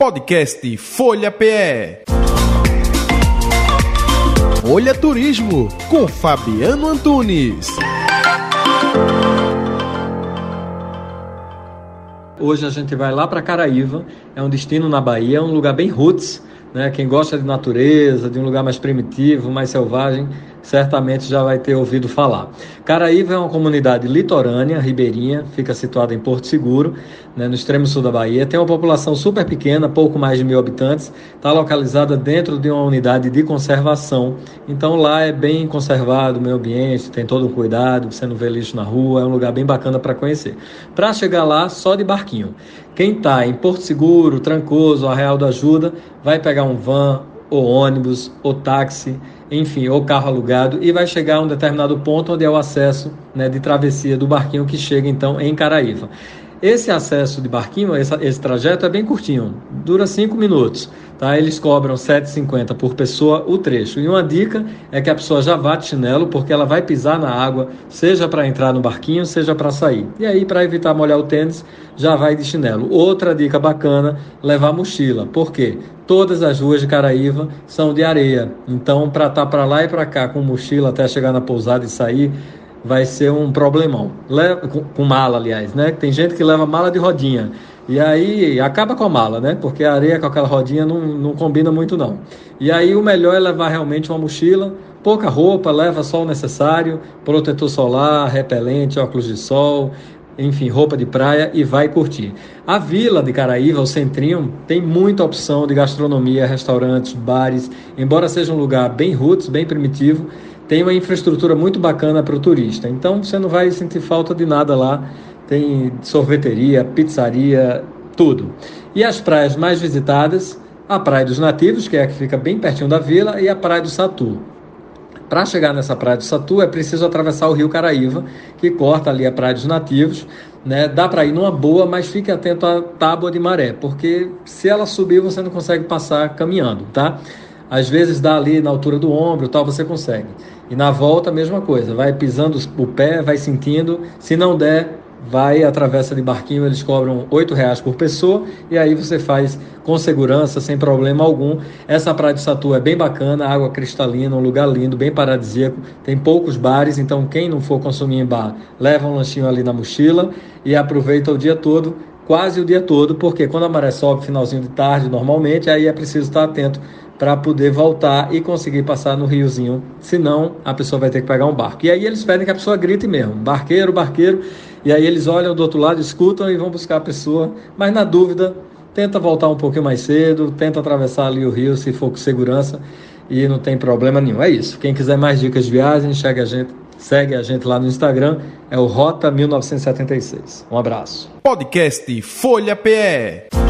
Podcast Folha PE. Folha Turismo com Fabiano Antunes. Hoje a gente vai lá para Caraíva, é um destino na Bahia, é um lugar bem roots, né? Quem gosta de natureza, de um lugar mais primitivo, mais selvagem, certamente já vai ter ouvido falar. Caraíva é uma comunidade litorânea, ribeirinha, fica situada em Porto Seguro, né, no extremo sul da Bahia. Tem uma população super pequena, pouco mais de mil habitantes, está localizada dentro de uma unidade de conservação. Então lá é bem conservado o meio ambiente, tem todo um cuidado, você não vê lixo na rua, é um lugar bem bacana para conhecer. Para chegar lá, só de barquinho. Quem está em Porto Seguro, Trancoso, Arreal da Ajuda, vai pegar um van, ou ônibus, ou táxi, enfim, ou carro alugado, e vai chegar a um determinado ponto onde é o acesso né, de travessia do barquinho que chega então em Caraíva. Esse acesso de barquinho, esse, esse trajeto é bem curtinho, dura 5 minutos. Tá? Eles cobram R$ 7,50 por pessoa o trecho. E uma dica é que a pessoa já vá de chinelo, porque ela vai pisar na água, seja para entrar no barquinho, seja para sair. E aí, para evitar molhar o tênis, já vai de chinelo. Outra dica bacana, levar mochila. Por quê? Todas as ruas de Caraíva são de areia. Então, para estar tá para lá e para cá com mochila até chegar na pousada e sair, vai ser um problemão. Leva, com, com, mala, aliás, né? Tem gente que leva mala de rodinha. E aí acaba com a mala, né? Porque a areia com aquela rodinha não, não combina muito, não. E aí o melhor é levar realmente uma mochila, pouca roupa, leva só o necessário, protetor solar, repelente, óculos de sol, enfim, roupa de praia e vai curtir. A vila de Caraíva, o Centrinho, tem muita opção de gastronomia, restaurantes, bares, embora seja um lugar bem roots, bem primitivo, tem uma infraestrutura muito bacana para o turista. Então você não vai sentir falta de nada lá. Tem sorveteria, pizzaria, tudo. E as praias mais visitadas, a Praia dos Nativos, que é a que fica bem pertinho da vila, e a Praia do Satu. Para chegar nessa Praia do Satu é preciso atravessar o Rio Caraíva, que corta ali a Praia dos Nativos. Né? Dá para ir numa boa, mas fique atento à tábua de maré, porque se ela subir você não consegue passar caminhando, tá? Às vezes dá ali na altura do ombro, tal, você consegue. E na volta a mesma coisa, vai pisando o pé, vai sentindo. Se não der, vai atravessa de barquinho, eles cobram oito reais por pessoa e aí você faz com segurança, sem problema algum. Essa praia de Satu é bem bacana, água cristalina, um lugar lindo, bem paradisíaco. Tem poucos bares, então quem não for consumir em bar, leva um lanchinho ali na mochila e aproveita o dia todo, quase o dia todo, porque quando a maré sobe, finalzinho de tarde, normalmente, aí é preciso estar atento para poder voltar e conseguir passar no riozinho. Senão, a pessoa vai ter que pegar um barco. E aí eles pedem que a pessoa grite mesmo: barqueiro, barqueiro. E aí eles olham do outro lado, escutam e vão buscar a pessoa. Mas na dúvida, tenta voltar um pouquinho mais cedo, tenta atravessar ali o rio se for com segurança e não tem problema nenhum. É isso. Quem quiser mais dicas de viagem, segue a gente, segue a gente lá no Instagram, é o Rota 1976. Um abraço. Podcast Folha PE.